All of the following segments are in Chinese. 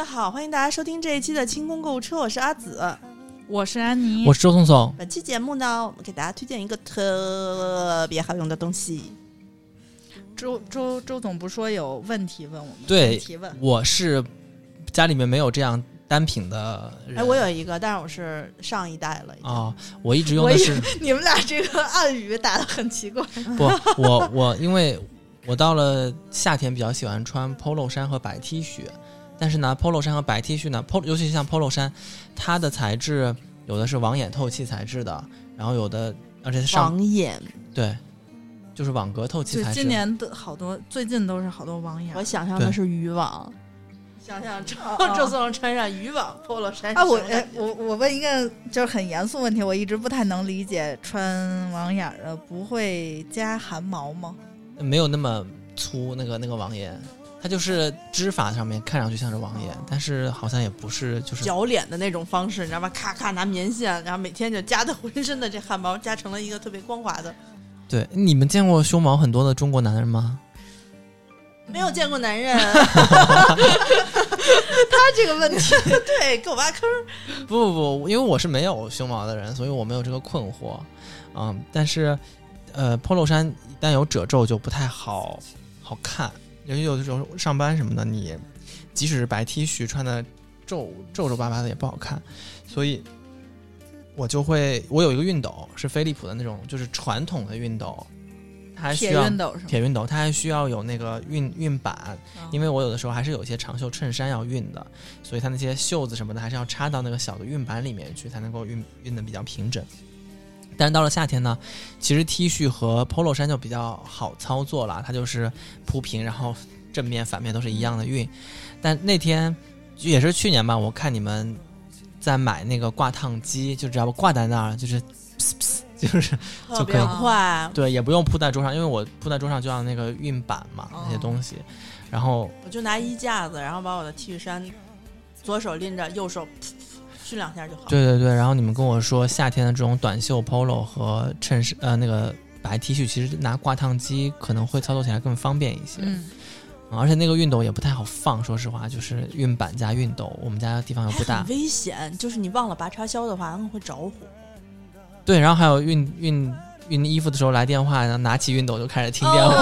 家好，欢迎大家收听这一期的清空购物车，我是阿紫。我是安妮，我是周松松。本期节目呢，我们给大家推荐一个特别好用的东西。周周周总不说有问题问我们？对提问。我是家里面没有这样单品的人。哎，我有一个，但是我是上一代了。哦，我一直用的是。你们俩这个暗语打的很奇怪。不，我我因为我到了夏天比较喜欢穿 polo 衫和白 T 恤。但是呢，polo 衫和白 T 恤呢，polo 尤其是像 polo 衫，它的材质有的是网眼透气材质的，然后有的而且上网眼对，就是网格透气材质。今年的好多最近都是好多网眼。我想象的是渔网，想象周周总穿上渔网 polo 衫啊！我我我问一个就是很严肃问题，我一直不太能理解，穿网眼的不会加汗毛吗？没有那么粗，那个那个网眼。它就是织法上面看上去像是网眼，但是好像也不是，就是铰脸的那种方式，你知道吧？咔咔拿棉线，然后每天就夹的浑身的这汗毛夹成了一个特别光滑的。对，你们见过胸毛很多的中国男人吗？没有见过男人。他这个问题，对，给我挖坑。不不不，因为我是没有胸毛的人，所以我没有这个困惑。嗯，但是呃，polo 衫一旦有褶皱就不太好好看。尤其有的时候上班什么的，你即使是白 T 恤穿的皱皱皱巴巴的也不好看，所以我就会我有一个熨斗是飞利浦的那种，就是传统的熨斗，它还需要铁熨斗，铁熨斗它还需要有那个熨熨板，因为我有的时候还是有一些长袖衬衫要熨的，所以它那些袖子什么的还是要插到那个小的熨板里面去，才能够熨熨的比较平整。但是到了夏天呢，其实 T 恤和 Polo 衫就比较好操作了，它就是铺平，然后正面反面都是一样的熨。但那天也是去年吧，我看你们在买那个挂烫机，就只要挂在那儿，就是 就是就可以快，对，也不用铺在桌上，因为我铺在桌上就要那个熨板嘛，那些东西。然后我就拿衣架子，然后把我的 T 恤衫左手拎着，右手。熏两下就好。对对对，然后你们跟我说，夏天的这种短袖 polo 和衬衫，呃，那个白 T 恤，其实拿挂烫机可能会操作起来更方便一些。嗯，而且那个熨斗也不太好放，说实话，就是熨板加熨斗，我们家地方又不大，危险。就是你忘了拔插销的话，它会着火。对，然后还有熨熨。熨衣服的时候来电话，然后拿起熨斗就开始听电话。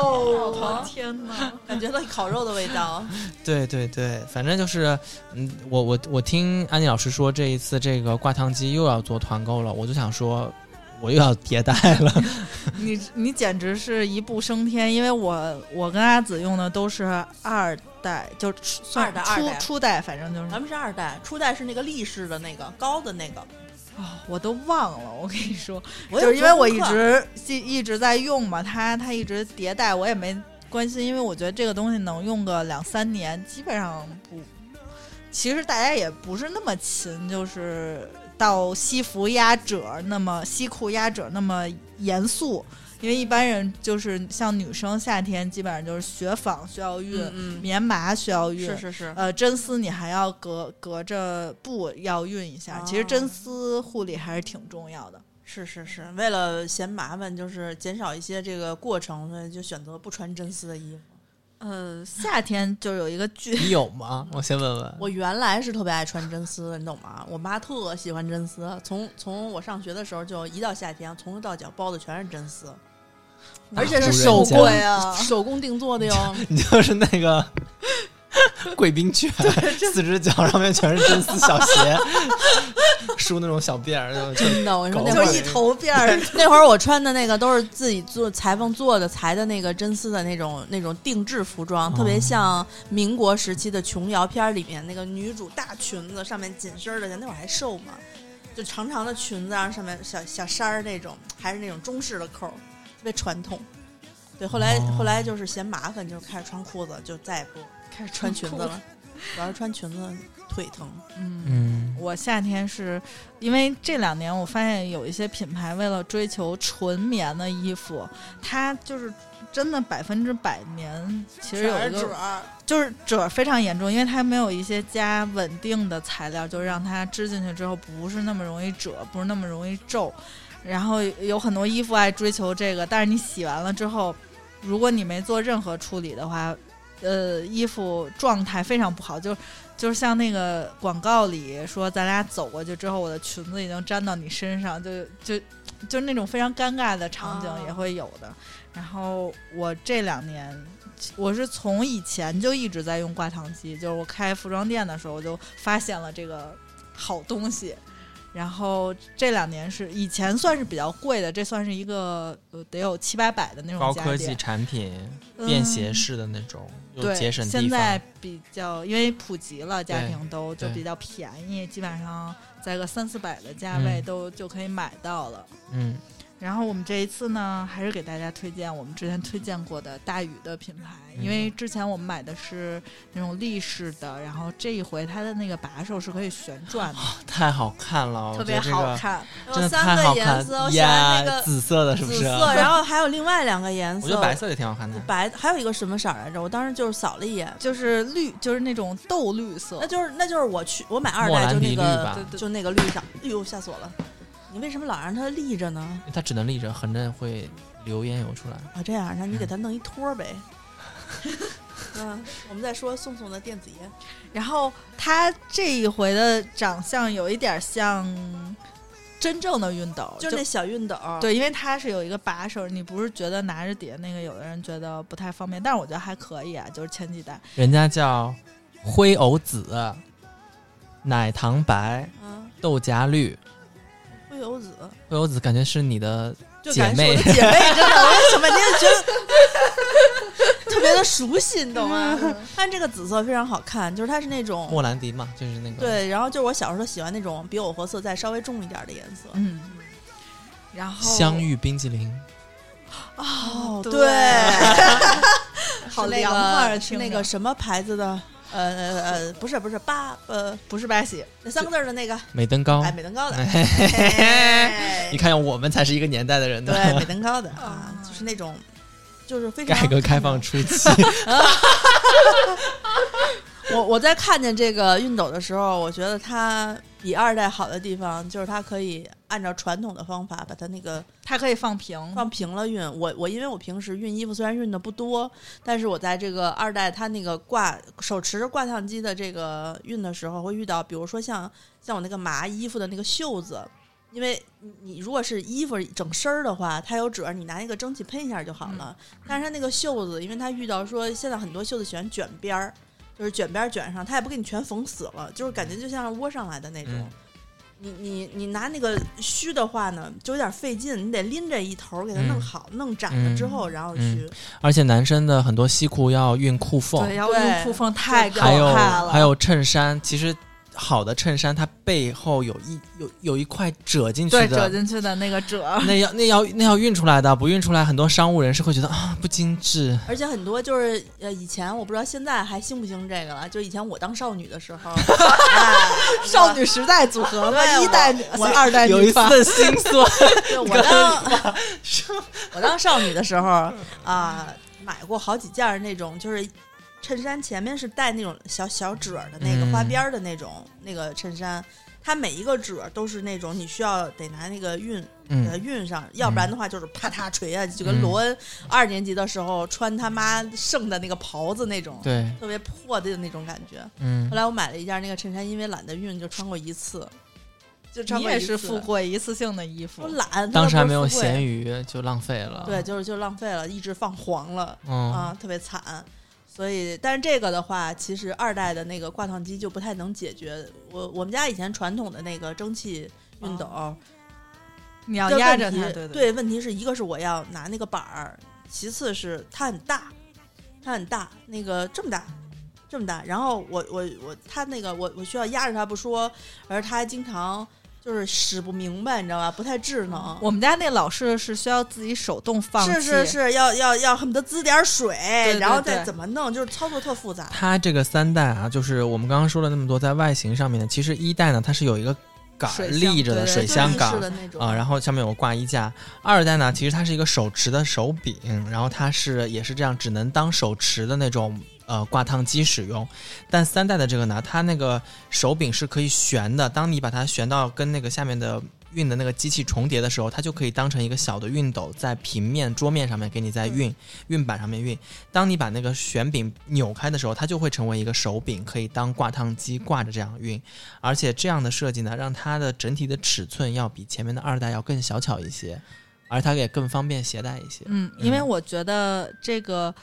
哦，天哪，感觉到烤肉的味道。对对对，反正就是，嗯，我我我听安妮老师说，这一次这个挂烫机又要做团购了，我就想说，我又要迭代了。你你简直是一步升天，因为我我跟阿紫用的都是二代，就算初初代，反正就是咱们是二代，初代是那个立式的那个高的那个。哦，我都忘了，我跟你说，就是因为我一直一一直在用嘛，它它一直迭代，我也没关心，因为我觉得这个东西能用个两三年，基本上不。其实大家也不是那么勤，就是到西服压褶那么西裤压褶那么严肃。因为一般人就是像女生，夏天基本上就是雪纺需要熨，棉麻需要熨，是是是。呃，真丝你还要隔隔着布要熨一下。其实真丝护理还是挺重要的。是是是，为了嫌麻烦，就是减少一些这个过程，所以就选择不穿真丝的衣服。呃，夏天就有一个剧，你有吗？我先问问。我原来是特别爱穿真丝的，你懂吗？我妈特喜欢真丝，从从我上学的时候就一到夏天，从头到脚包的全是真丝。而且是手工呀，手工定做的哟。你就是那个 贵宾犬，四只脚上面全是真丝小鞋，梳那种小辫儿，真的。我说那会儿一头辫儿，那会儿我穿的那个都是自己做裁缝做的，裁的那个真丝的那种那种定制服装，特别像民国时期的琼瑶片里面那个女主大裙子，上面紧身的，那会儿还瘦嘛，就长长的裙子，然后上面小小衫儿那种，还是那种中式的扣。特别传统，对，后来后来就是嫌麻烦，就开始穿裤子，就再也不开始穿裙子了。主要是穿裙子腿疼。嗯，我夏天是因为这两年我发现有一些品牌为了追求纯棉的衣服，它就是真的百分之百棉。其实有一个就是褶非常严重，因为它没有一些加稳定的材料，就让它织进去之后不是那么容易褶，不是那么容易皱。然后有很多衣服爱追求这个，但是你洗完了之后，如果你没做任何处理的话，呃，衣服状态非常不好，就就是像那个广告里说，咱俩走过去之后，我的裙子已经粘到你身上，就就就是那种非常尴尬的场景也会有的。然后我这两年，我是从以前就一直在用挂烫机，就是我开服装店的时候，我就发现了这个好东西。然后这两年是以前算是比较贵的，这算是一个呃得有七八百的那种高科技产品，便携式的那种，对，节省现在比较因为普及了，家庭都就比较便宜，基本上在个三四百的价位都就可以买到了。嗯。然后我们这一次呢，还是给大家推荐我们之前推荐过的大宇的品牌，因为之前我们买的是那种立式的，然后这一回它的那个把手是可以旋转的，太好看了，特别好看，有三个颜色，我喜欢那个紫色的，是不是？紫色，然后还有另外两个颜色，我觉得白色也挺好看的，白还有一个什么色来着？我当时就是扫了一眼，就是绿，就是那种豆绿色，那就是那就是我去我买二代就那个就那个绿色，哎呦吓死我了。你为什么老让它立着呢？它只能立着，横着会流烟油出来。啊，这样，那你给它弄一托呗。嗯，我们再说宋宋的电子烟。然后他这一回的长相有一点像真正的熨斗，就那小熨斗。对，因为它是有一个把手，你不是觉得拿着底下那个，有的人觉得不太方便，但是我觉得还可以啊。就是前几代，人家叫灰藕紫、奶糖白、豆荚绿。灰油子，灰油子感觉是你的姐妹，姐妹真的，我为什么今天觉得 特别的熟悉，你懂吗？但这个紫色非常好看，就是它是那种莫兰迪嘛，就是那个。对，然后就是我小时候喜欢那种比藕荷色再稍微重一点的颜色，嗯，然后香芋冰激凌，哦，对，好凉快，是那个什么牌子的？呃呃呃，不是不是八呃不是八喜那三个字的那个。美登高。哎美登高的，你看我们才是一个年代的人对美登高的啊，就是那种就是非常改革开放。初期。我我在看见这个熨斗的时候，我觉得它比二代好的地方就是它可以按照传统的方法把它那个它可以放平放平了熨。我我因为我平时熨衣服虽然熨的不多，但是我在这个二代它那个挂手持着挂烫机的这个熨的时候，会遇到比如说像像我那个麻衣服的那个袖子，因为你如果是衣服整身儿的话，它有褶，你拿一个蒸汽喷一下就好了。但是它那个袖子，因为它遇到说现在很多袖子喜欢卷边儿。就是卷边卷上，它也不给你全缝死了，就是感觉就像窝上来的那种。你你你拿那个虚的话呢，就有点费劲，你得拎着一头给它弄好，弄窄了之后，然后去。而且男生的很多西裤要熨裤缝，对，要熨裤缝太可怕了。还有衬衫，其实。好的衬衫，它背后有一有有一块褶进去的，对褶进去的那个褶，那要那要那要熨出来的，不熨出来，很多商务人士会觉得啊不精致。而且很多就是呃，以前我不知道现在还兴不兴这个了。就以前我当少女的时候，少女时代组合嘛，一代我二代有一次的心酸。我当 我当少女的时候啊，买过好几件那种就是。衬衫前面是带那种小小褶的那个花边的那种那个衬衫，它每一个褶都是那种你需要得拿那个熨给它熨上，要不然的话就是啪嗒垂啊，就跟罗恩二年级的时候穿他妈剩的那个袍子那种，对，特别破的那种感觉。嗯，后来我买了一件那个衬衫，因为懒得熨，就穿过一次。就你也是富贵一次性的衣服，我懒，当时还没有闲鱼就浪费了。对，就是就浪费了，一直放黄了，啊，特别惨。所以，但是这个的话，其实二代的那个挂烫机就不太能解决。我我们家以前传统的那个蒸汽熨斗，你要压着它，对对。问题是一个是我要拿那个板儿，其次是它很大，它很大，那个这么大，这么大。然后我我我，它那个我我需要压着它不说，而它还经常。就是使不明白，你知道吧？不太智能。我们家那老式是需要自己手动放，是是是要要要恨不得滋点水，然后再怎么弄，就是操作特复杂。它这个三代啊，就是我们刚刚说了那么多，在外形上面呢，其实一代呢，它是有一个杆立着的水箱杆啊，然后上面有个挂衣架。二代呢，其实它是一个手持的手柄，然后它是也是这样，只能当手持的那种。呃，挂烫机使用，但三代的这个呢，它那个手柄是可以旋的。当你把它旋到跟那个下面的熨的那个机器重叠的时候，它就可以当成一个小的熨斗，在平面桌面上面给你在熨熨板上面熨。当你把那个旋柄扭开的时候，它就会成为一个手柄，可以当挂烫机挂着这样熨。而且这样的设计呢，让它的整体的尺寸要比前面的二代要更小巧一些，而它也更方便携带一些。嗯，因为我觉得这个。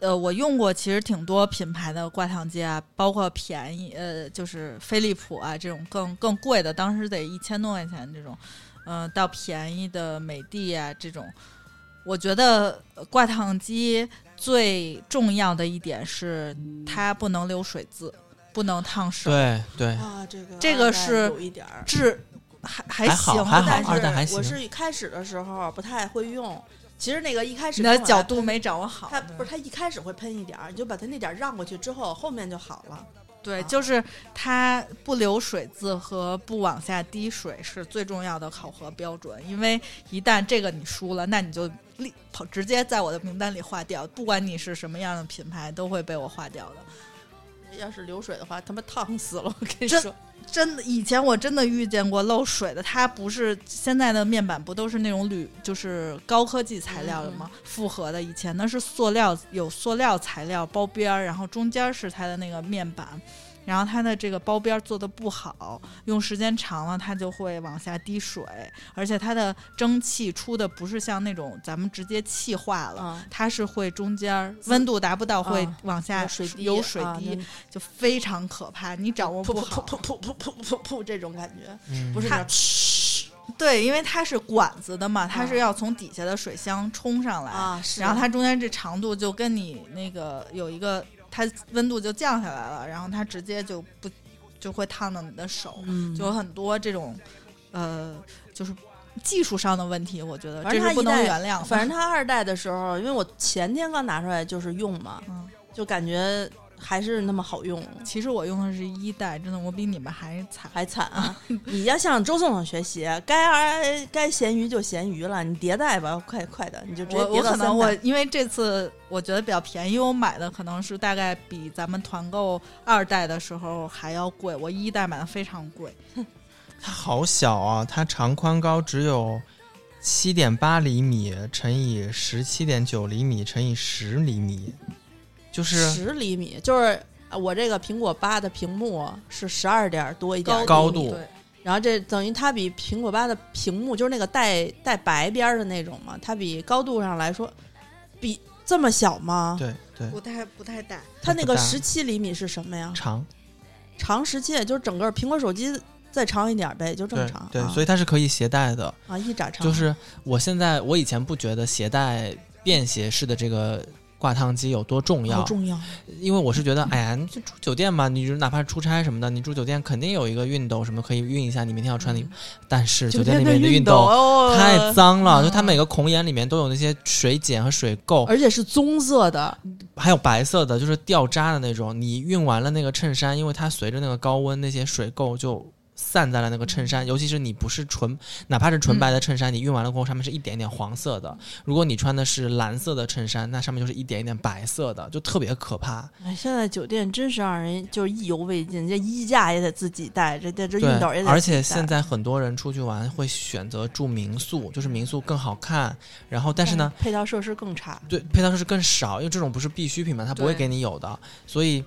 呃，我用过其实挺多品牌的挂烫机啊，包括便宜呃，就是飞利浦啊这种更更贵的，当时得一千多块钱这种，嗯，到便宜的美的啊这种。我觉得挂烫机最重要的一点是它不能留水渍，不能烫手。对对啊，这个这个是有一点儿质还还行，还好，但二代还行。我是开始的时候不太会用。其实那个一开始你的角度没掌握好，它不是它一开始会喷一点儿，你就把它那点儿让过去之后，后面就好了。对，就是它不留水渍和不往下滴水是最重要的考核标准，因为一旦这个你输了，那你就立跑直接在我的名单里划掉，不管你是什么样的品牌，都会被我划掉的。要是流水的话，他妈烫死了！我跟你说，真的，以前我真的遇见过漏水的，它不是现在的面板不都是那种铝，就是高科技材料的吗？复合的，以前那是塑料，有塑料材料包边儿，然后中间是它的那个面板。然后它的这个包边做的不好，用时间长了它就会往下滴水，而且它的蒸汽出的不是像那种咱们直接气化了，它是会中间温度达不到会往下有水滴，就非常可怕，你掌握不好，噗噗噗噗噗噗噗这种感觉，不是它，对，因为它是管子的嘛，它是要从底下的水箱冲上来，然后它中间这长度就跟你那个有一个。它温度就降下来了，然后它直接就不就会烫到你的手，就有很多这种呃，就是技术上的问题，我觉得这是不能原谅。反正它二代的时候，因为我前天刚拿出来就是用嘛，就感觉。还是那么好用。其实我用的是一代，真的，我比你们还惨，还惨啊！你要向周总总学习，该该咸鱼就咸鱼了。你迭代吧，快快的，你就直接我可能我因为这次我觉得比较便宜，我买的可能是大概比咱们团购二代的时候还要贵。我一代买的非常贵。它好小啊！它长宽高只有七点八厘米乘以十七点九厘米乘以十厘米。就是十厘米，就是我这个苹果八的屏幕是十二点多一点高度，然后这等于它比苹果八的屏幕就是那个带带白边的那种嘛，它比高度上来说比这么小吗？对对，不太不太大。它那个十七厘米是什么呀？长，长十七，就是整个苹果手机再长一点呗，就这么长。对，所以它是可以携带的啊，一拃长。就是我现在我以前不觉得携带便携式的这个。挂烫机有多重要？重要，因为我是觉得，哎呀，就住酒店嘛，你就哪怕出差什么的，你住酒店肯定有一个熨斗什么可以熨一下你明天要穿的。衣服。但是酒店里面的熨斗太脏了，就它每个孔眼里面都有那些水碱和水垢，而且是棕色的，还有白色的，就是掉渣的那种。你熨完了那个衬衫，因为它随着那个高温，那些水垢就。散在了那个衬衫，尤其是你不是纯，哪怕是纯白的衬衫，你熨完了过后，上面是一点点黄色的。如果你穿的是蓝色的衬衫，那上面就是一点一点白色的，就特别可怕。哎，现在酒店真是让人就是意犹未尽，这衣架也得自己带，这这这熨斗也得。而且现在很多人出去玩会选择住民宿，就是民宿更好看，然后但是呢，配套设施更差。对，配套设施更少，因为这种不是必需品嘛，他不会给你有的。所以，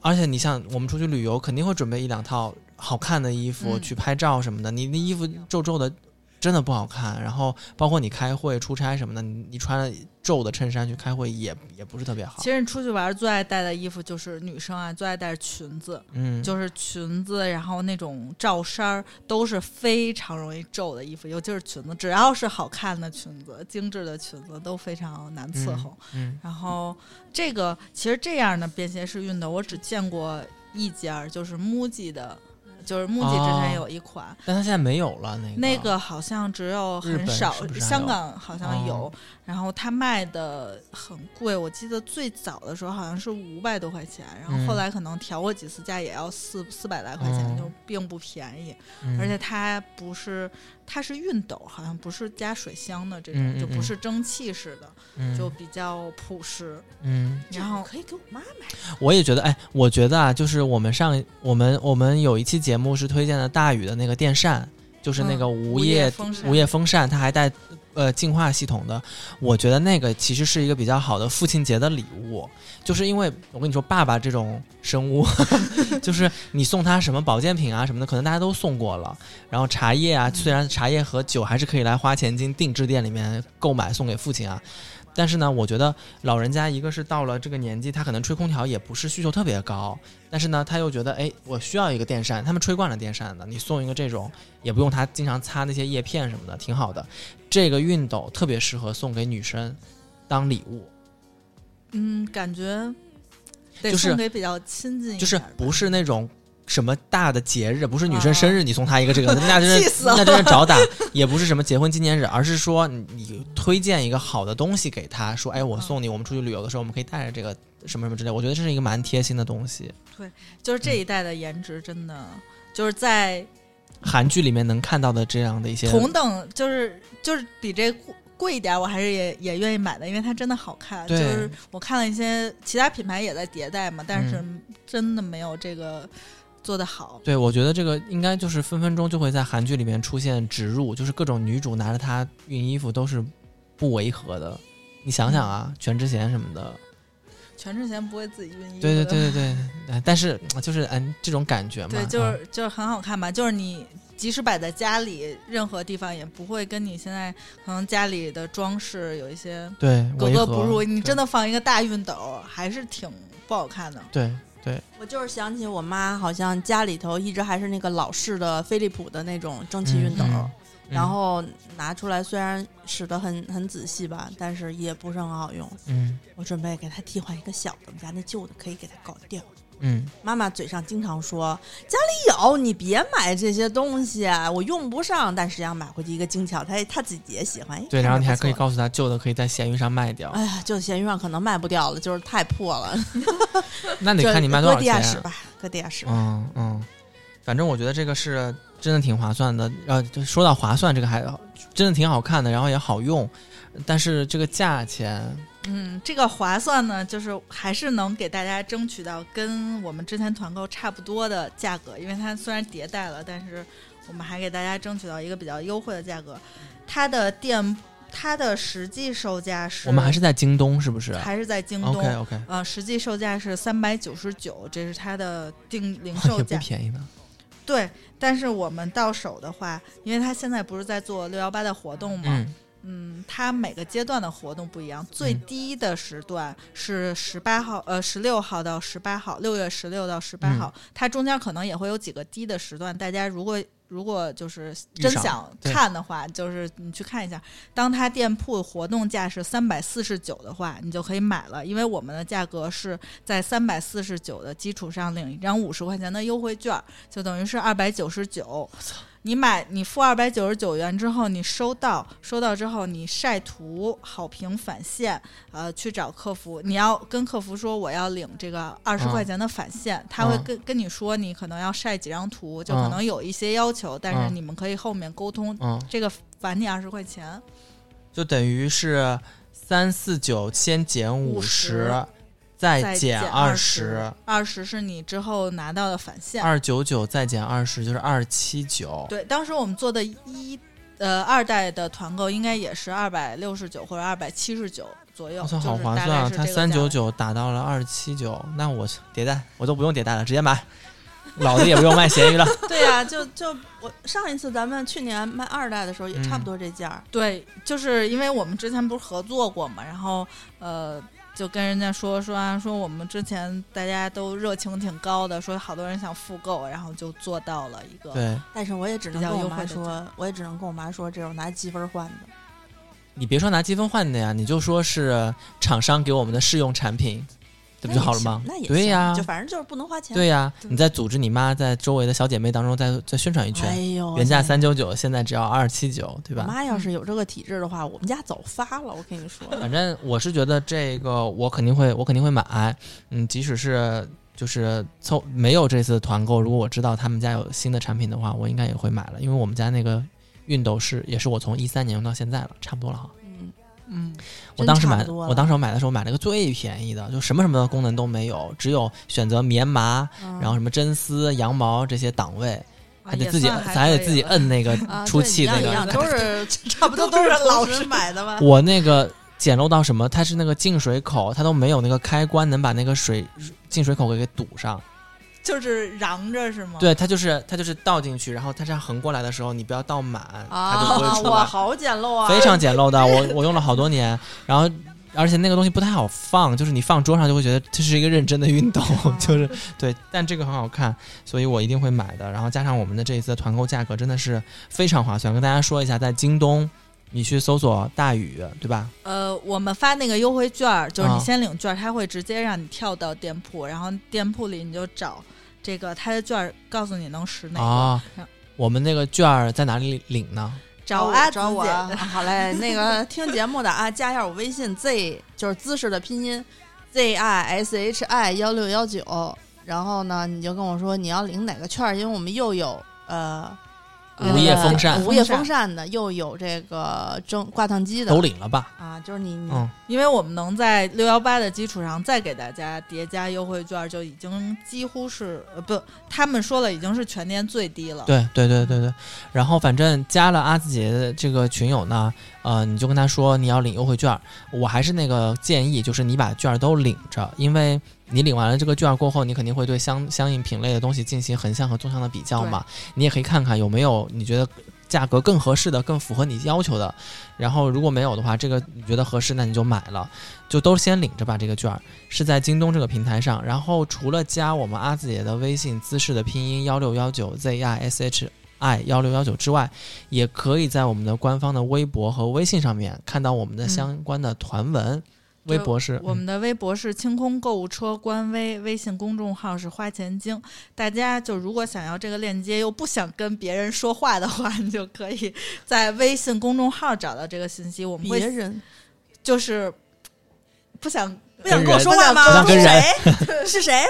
而且你像我们出去旅游，肯定会准备一两套。好看的衣服去拍照什么的，你那衣服皱皱的，真的不好看。然后包括你开会、出差什么的，你你穿皱的衬衫去开会也也不是特别好。其实你出去玩最爱带的衣服就是女生啊，最爱带裙子，嗯，就是裙子，然后那种罩衫儿都是非常容易皱的衣服，尤其是裙子，只要是好看的裙子、精致的裙子都非常难伺候。嗯，然后这个其实这样的便携式熨斗，我只见过一家，就是 MUJI 的。就是木吉之前有一款，但它现在没有了。那个那个好像只有很少，香港好像有。然后它卖的很贵，我记得最早的时候好像是五百多块钱，然后后来可能调过几次价，也要四四百来块钱，就并不便宜。而且它不是，它是熨斗，好像不是加水箱的这种，就不是蒸汽式的，就比较朴实。嗯，然后可以给我妈买。我也觉得，哎，我觉得啊，就是我们上我们我们有一期节目是推荐的大宇的那个电扇。就是那个无无叶无叶风扇，它还带呃净化系统的。我觉得那个其实是一个比较好的父亲节的礼物，就是因为我跟你说，爸爸这种生物，就是你送他什么保健品啊什么的，可能大家都送过了。然后茶叶啊，虽然茶叶和酒还是可以来花钱进定制店里面购买送给父亲啊。但是呢，我觉得老人家一个是到了这个年纪，他可能吹空调也不是需求特别高，但是呢，他又觉得，哎，我需要一个电扇，他们吹惯了电扇的，你送一个这种，也不用他经常擦那些叶片什么的，挺好的。这个熨斗特别适合送给女生当礼物，嗯，感觉得就是送给比较亲近就是不是那种什么大的节日，不是女生生日你送她一个这个，那真是 气死了那真是找打，也不是什么结婚纪念日，而是说你你推荐一个好的东西给她，说，哎，我送你，我们出去旅游的时候，我们可以带着这个什么什么之类，我觉得这是一个蛮贴心的东西。对就是这一代的颜值真的就是在韩剧里面能看到的这样的一些同等，就是就是比这贵贵一点，我还是也也愿意买的，因为它真的好看。就是我看了一些其他品牌也在迭代嘛，但是嗯真的没有这个做得好。对，我觉得这个应该就是分分钟就会在韩剧里面出现植入，就是各种女主拿着它熨衣服都是不违和的。你想想啊，全智贤什么的，全智贤不会自己熨衣服对对对对对，呃但是就是嗯这种感觉嘛，对，就嗯是就是很好看吧，就是你即使摆在家里，任何地方也不会跟你现在可能家里的装饰有一些对格格不入。你真的的放一个大熨斗，还是挺不好看的。对对我就是想起我妈好像家里头一直还是那个老式的飞利浦的那种蒸汽熨斗，嗯嗯然后拿出来虽然使得很很仔细吧，但是也不是很好用。嗯我准备给她替换一个小的，我们家那旧的可以给她搞掉。嗯妈妈嘴上经常说家里有，你别买这些东西，啊我用不上。但实际上买回去一个精巧，她她自己也喜欢。哎对，然后你还可以。告诉她旧的可以在闲鱼上卖掉，哎呀，就闲鱼上可能卖不掉了，就是太破了。那得看你卖多少钱搁地下。室吧，搁地下室。嗯嗯，反正我觉得这个是真的挺划算的。呃，就说到划算，这个还真的挺好看的，然后也好用，但是这个价钱，嗯，这个划算呢，就是还是能给大家争取到跟我们之前团购差不多的价格，因为它虽然迭代了，但是我们还给大家争取到一个比较优惠的价格。它的店，它的实际售价是，我们还是在京东，是不是还是在京东。？OK OK，呃，实际售价是三百九十九，这是它的定零也不售价。便宜呢。对，但是我们到手的话，因为他现在不是在做六幺八的活动嘛，嗯嗯，它每个阶段的活动不一样，最嗯低的时段是十八号，呃，十六号到十八号，六月十六到十八号，嗯它中间可能也会有几个低的时段，大家如果如果就是真想看的话，就是你去看一下，当它店铺活动价是三百四十九的话，你就可以买了，因为我们的价格是在三百四十九的基础上领一张五十块钱的优惠券，就等于是二百九十九。你买你付二百九十九元之后，你收到收到之后，你晒图好评返现，呃，去找客服，你要跟客服说我要领这个二十嗯块钱的返现，他会嗯跟跟你说你可能要晒几张图，就可嗯能有一些要求，但是嗯你们可以后面沟通，嗯，这个返你二十块钱。就等于是三四九先减五十，再再减二十，，二十是你之后拿到的返现。二九九再减二十就是二七九。对，当时我们做的一呃二代的团购应该也是二百六十九或者二百七十九左右，我操，好划算啊！它三九九打到了二七九，那我迭代我都不用迭代了，直接买，老子也不用卖咸鱼了。对呀、就就我上一次咱们去年卖二代的时候也差不多这价儿。对，就是因为我们之前不是合作过嘛，然后呃，就跟人家说说啊，说我们之前大家都热情挺高的，说好多人想复购，然后就做到了一个对但是我也只能跟我妈说，我也只能跟我妈说，这是我拿积分换的。你别说拿积分换的呀，你就说是厂商给我们的试用产品，这不就好了吗？那也行对呀就反正就是不能花钱。对呀，对你再组织你妈在周围的小姐妹当中再再宣传一圈，哎呦，原价三九九，现在只要二七九，对吧？我妈要是有这个体质的话，我们家早发了。我跟你说，反正我是觉得这个我肯定会，我肯定会买。嗯，即使是就是凑没有这次团购，如果我知道他们家有新的产品的话，我应该也会买了，因为我们家那个熨斗是也是我从一三年用到现在了，差不多了哈。嗯，我当时买，我当时我买的时候买了个最便宜的，就什么什么的功能都没有，只有选择棉麻，嗯然后什么真丝、羊毛这些档位。还得自己，咱还得自己摁那个出气那个，都是差不多都是老师买的吧？我那个简陋到什么？它是那个进水口，它都没有那个开关能把那个水进水口给给堵上。就是瓤着是吗？对，它就是它就是倒进去，然后它这样横过来的时候，你不要倒满，它就不会出来。哇，好简陋啊！非常简陋的，我我用了好多年，然后而且那个东西不太好放，就是你放桌上就会觉得这是一个认真的运动，就是对。但这个很好看，所以我一定会买的。然后加上我们的这一次团购价格真的是非常划算，跟大家说一下，在京东你去搜索大宇，对吧？呃，我们发那个优惠券，就是你先领券，他会直接让你跳到店铺，然后店铺里你就找。这个他的券告诉你能使哪个？我们那个券在哪里领呢？找啊，找我。好嘞，那个听节目的啊，加一下我微信 z，就是姿势的拼音 z i s h i 幺六幺九。然后呢，你就跟我说你要领哪个券，因为我们又有呃。无叶风扇，无叶风扇的，又有这个蒸挂烫机的，都领了吧？啊，就是你，嗯，因为我们能在六幺八的基础上再给大家叠加优惠券，就已经几乎是呃不，他们说了已经是全年最低了。对对对对对。然后反正加了阿紫姐的这个群友呢，呃，你就跟他说你要领优惠券。我还是那个建议，就是你把券都领着，因为。你领完了这个券过后，你肯定会对相相应品类的东西进行横向和纵向的比较嘛？你也可以看看有没有你觉得价格更合适的、更符合你要求的。然后如果没有的话，这个你觉得合适，那你就买了，就都先领着吧。这个券是在京东这个平台上。然后除了加我们阿紫姐的微信姿势的拼音幺六幺九 z i s h i 幺六幺九之外，也可以在我们的官方的微博和微信上面看到我们的相关的团文。微博是我们的微博是清空购物车官微，微信公众号是花钱精。大家就如果想要这个链接又不想跟别人说话的话，你就可以在微信公众号找到这个信息。我们别人就是不想不想跟我说话吗？是谁？是谁？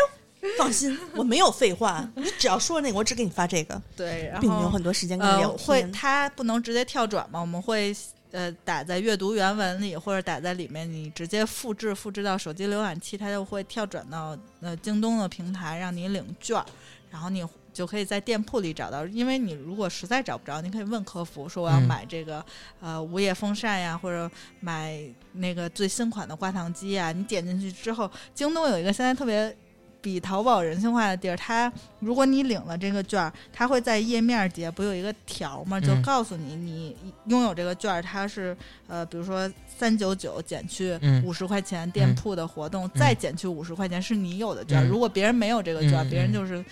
放心，我没有废话。你只要说那个，我只给你发这个。对，并没有很多时间跟你聊会，他不能直接跳转吗？我们会。呃，打在阅读原文里，或者打在里面，你直接复制，复制到手机浏览器，它就会跳转到呃京东的平台，让你领券，然后你就可以在店铺里找到。因为你如果实在找不着，你可以问客服说我要买这个呃无叶风扇呀，或者买那个最新款的挂烫机呀。你点进去之后，京东有一个现在特别。比淘宝人性化的地儿，它如果你领了这个券儿，它会在页面底下不有一个条嘛？就告诉你，你拥有这个券儿，它是呃，比如说三九九减去五十块钱，店铺的活动再减去五十块钱是你有的券儿。如果别人没有这个券儿，别人就是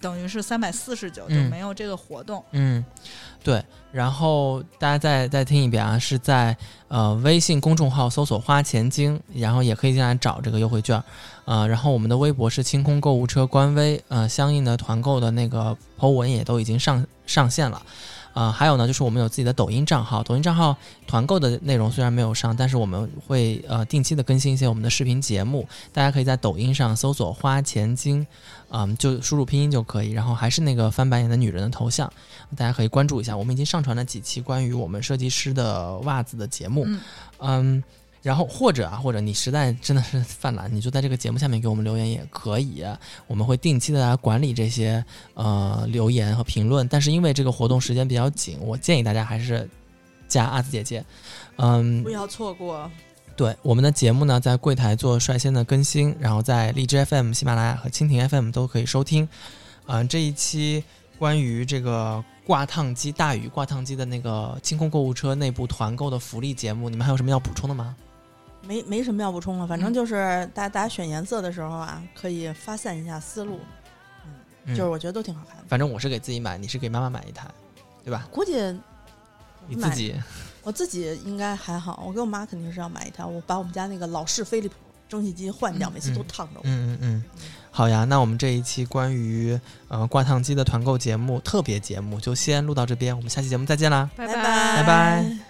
等于是三百四十九就没有这个活动。嗯，对。然后大家再再听一遍啊，是在呃微信公众号搜索“花钱精”，然后也可以进来找这个优惠券。呃，然后我们的微博是清空购物车官微，呃，相应的团购的那个 Po 文也都已经上上线了，呃，还有呢，就是我们有自己的抖音账号，抖音账号团购的内容虽然没有上，但是我们会呃定期的更新一些我们的视频节目，大家可以在抖音上搜索“花钱精”，嗯，就输入拼音就可以，然后还是那个翻白眼的女人的头像，大家可以关注一下，我们已经上传了几期关于我们设计师的袜子的节目，嗯。然后或者啊，或者你实在真的是犯懒，你就在这个节目下面给我们留言也可以，我们会定期的来管理这些呃留言和评论。但是因为这个活动时间比较紧，我建议大家还是加阿紫姐姐，嗯，不要错过。对我们的节目呢，在柜台做率先的更新，然后在荔枝 FM、喜马拉雅和蜻蜓 FM 都可以收听。嗯，这一期关于这个挂烫机大宇挂烫机的那个清空购物车内部团购的福利节目，你们还有什么要补充的吗？没没什么要补充了，反正就是大家大家选颜色的时候啊，可以发散一下思路，嗯，就是我觉得都挺好看的。反正我是给自己买，你是给妈妈买一台，对吧？估计你自己，我自己应该还好，我给我妈肯定是要买一台，我把我们家那个老式飞利浦蒸汽机换掉，每次都烫着我。嗯嗯嗯，好呀，那我们这一期关于呃挂烫机的团购节目特别节目就先录到这边，我们下期节目再见啦，拜拜拜拜。